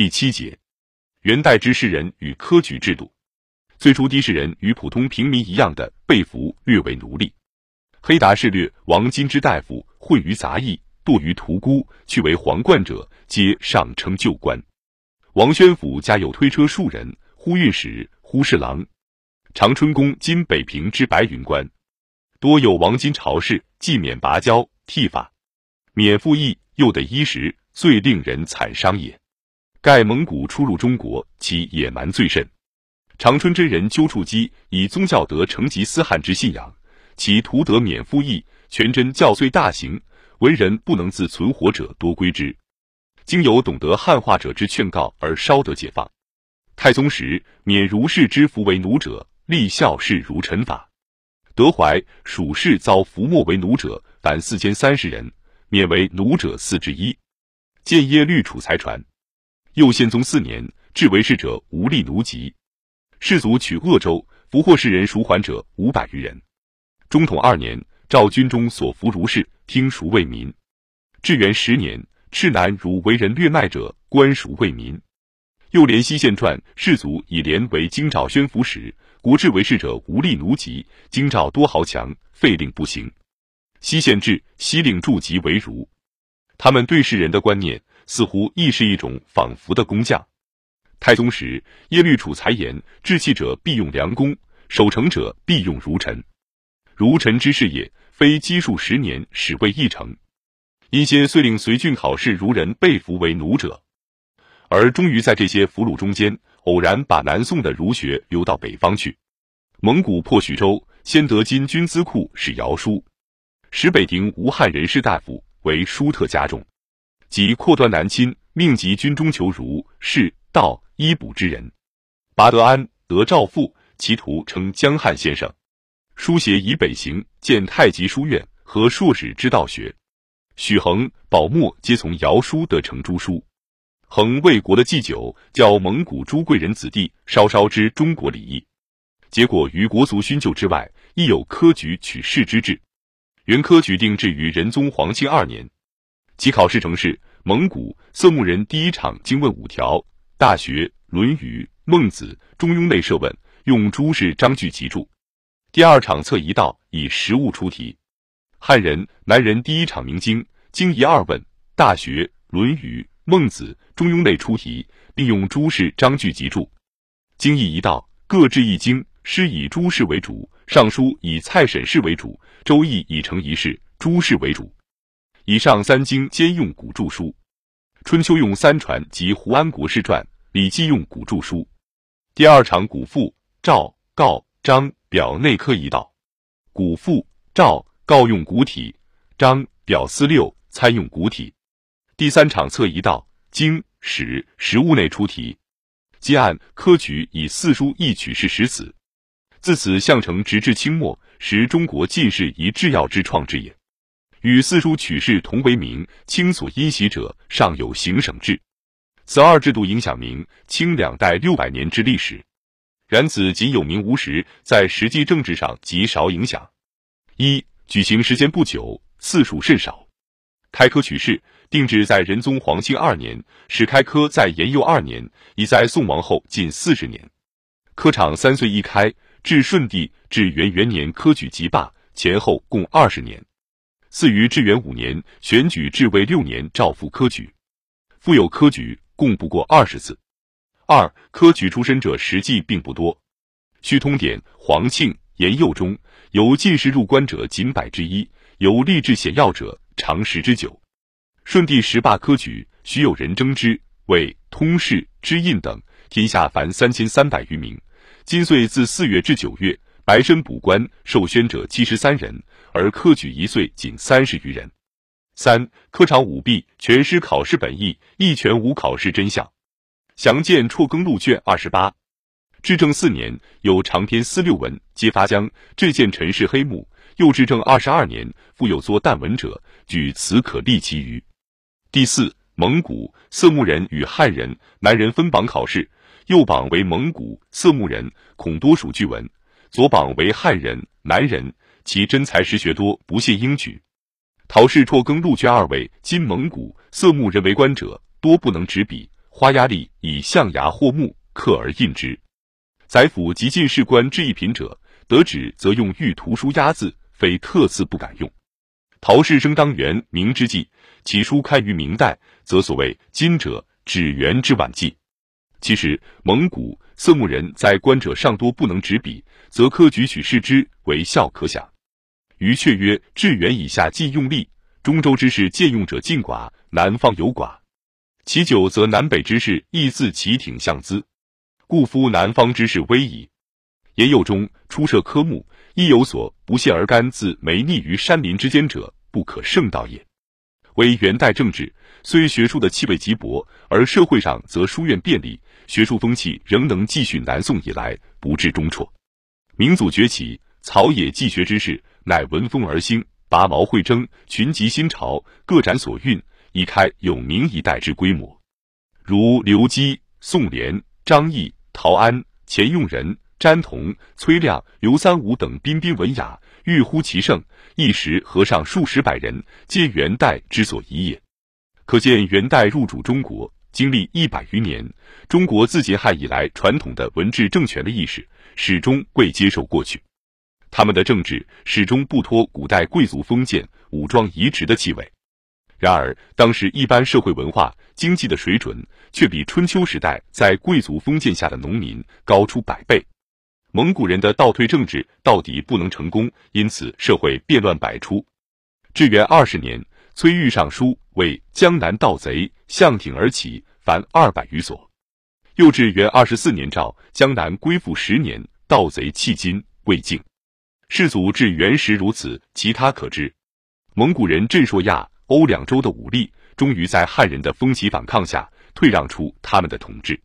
第七节，元代之士人与科举制度。最初，的士人与普通平民一样的被俘，略为奴隶。黑达士略王金之大夫混于杂役，堕于屠沽，去为皇冠者，皆上称旧官。王宣府家有推车数人，忽运使、忽侍郎。长春宫今北平之白云观，多有王金朝士，既免拔交剃发，免赋役，又得衣食，最令人惨伤也。盖蒙古出入中国，其野蛮最甚。长春真人鸠处基以宗教德成吉思汗之信仰。其徒得免赋役，全真教虽大行，文人不能自存活者多归之。经有懂得汉化者之劝告，而稍得解放。太宗时免儒士之服为奴者，立孝事如臣法。德怀蜀士遭伏没为奴者，凡四千三十人，免为奴者四之一。建业律楚才传。右宪宗四年，至为士者无力奴籍，士卒取鄂州，俘获士人赎还者五百余人。中统二年，赵军中所服儒士，听赎为民。至元十年，赤南如为人掠卖者，官赎为民。又连西县传，士卒以连为京兆宣抚使，国治为士者无力奴籍，京兆多豪强，废令不行。西县制，西令驻籍为儒。他们对士人的观念，似乎亦是一种仿佛的工匠。太宗时，耶律楚才言：治气者必用良工，守成者必用儒臣。儒臣之事也，非积数十年始未一成。因先遂令随郡考试儒人被俘为奴者，而终于在这些俘虏中间，偶然把南宋的儒学流到北方去。蒙古破徐州，先得金军资库使姚书，使北庭无汉人士大夫为舒特加重，即扩端南侵，命及军中求儒士道医卜之人。拔德安得赵父，其徒称江汉先生。书写以北行，建太极书院和硕士之道学。许衡、宝默皆从尧书得成朱书。衡为国的祭酒，教蒙古诸贵人子弟稍稍知中国礼义。结果于国族勋旧之外，亦有科举取士之制。原科举定制于仁宗皇庆二年，其考试程式：蒙古色目人第一场经问五条，大学、论语、孟子、中庸内设问，用诸氏章句集注。第二场测一道，以实物出题。汉人、南人第一场明经，经一二问，《大学》《论语》《孟子》《中庸》类出题，并用诸氏章句集注。经义一道，各制一经，诗以诸氏为主，尚书以蔡沈氏为主，周易以成一氏，朱氏为主。以上三经兼用古注书。春秋用三传及胡安国士传，礼记用古注书。第二场古赋，赵、告、张。表内科一道，古赋赵告用古体，章表四六参用古体。第三场测一道，经史实物内出题，皆按科举以四书一曲是实子。自此相承直至清末，时中国进士一制要之创制也。与四书取士同为明清所因袭者，尚有行省制。此二制度影响明清两代六百年之历史。然此仅有名无实，在实际政治上极少影响。一举行时间不久，次数甚少。开科取士定制在仁宗皇庆二年，始开科在延佑二年，已在宋王后近四十年。科场三岁一开，至顺帝至元元年科举即罢，前后共二十年。赐于至元五年选举至位六年诏复科举，复有科举，共不过二十次。二科举出身者实际并不多，《续通典》黄庆、延佑中有进士入关者仅百之一，有立志显要者常十之九。顺帝时罢科举，许有人争之，为通事、知印等，天下凡三千三百余名。今岁自四月至九月，白身补官受宣者七十三人，而科举一岁仅三十余人。三科场舞弊，全失考试本意，一全无考试真相。详见《辍耕录》卷二十八。至正四年，有长篇四六文，皆发将这件陈氏黑幕。又至正二十二年，复有作淡文者，举此可立其余。第四，蒙古色目人与汉人、南人分榜考试，右榜为蒙古色目人，恐多属句文；左榜为汉人、南人，其真才实学多，不屑应举。陶氏辍耕录卷二位，今蒙古色目人为官者，多不能执笔。花压力以象牙或木刻而印之。宰府及进士官制一品者，得纸则用玉图书压字，非特赐不敢用。陶氏生当元明之际，其书刊于明代，则所谓今者，指元之晚纪。其实蒙古色目人在官者尚多不能执笔，则科举取士之为效可想。于却曰：至元以下尽用力，中州之士借用者尽寡，南方有寡。其久则南北之士亦自其挺相资，故夫南方之士危矣。言右中出设科目，亦有所不屑而甘自没匿于山林之间者，不可胜道也。为元代政治，虽学术的气味极薄，而社会上则书院便利，学术风气仍能继续南宋以来，不至中辍。明祖崛起，草野寄学之士乃闻风而兴，拔毛会争，群集新潮，各展所运，已开有明一代之规模。如刘基、宋濂、张毅、陶安、钱用仁、詹同、崔亮、刘三五等彬彬文雅。欲乎其盛，一时和尚数十百人，皆元代之所宜也。可见元代入主中国，经历一百余年，中国自秦汉以来传统的文治政权的意识，始终未接受过去。他们的政治始终不脱古代贵族封建武装移植的气味。然而，当时一般社会文化、经济的水准，却比春秋时代在贵族封建下的农民高出百倍。蒙古人的倒退政治到底不能成功，因此社会变乱百出。至元二十年，崔玉上书为江南盗贼向挺而起，凡二百余所。又至元二十四年诏江南归附十年，盗贼迄今未尽。世祖至元时如此，其他可知。蒙古人镇朔亚欧两州的武力，终于在汉人的风起反抗下，退让出他们的统治。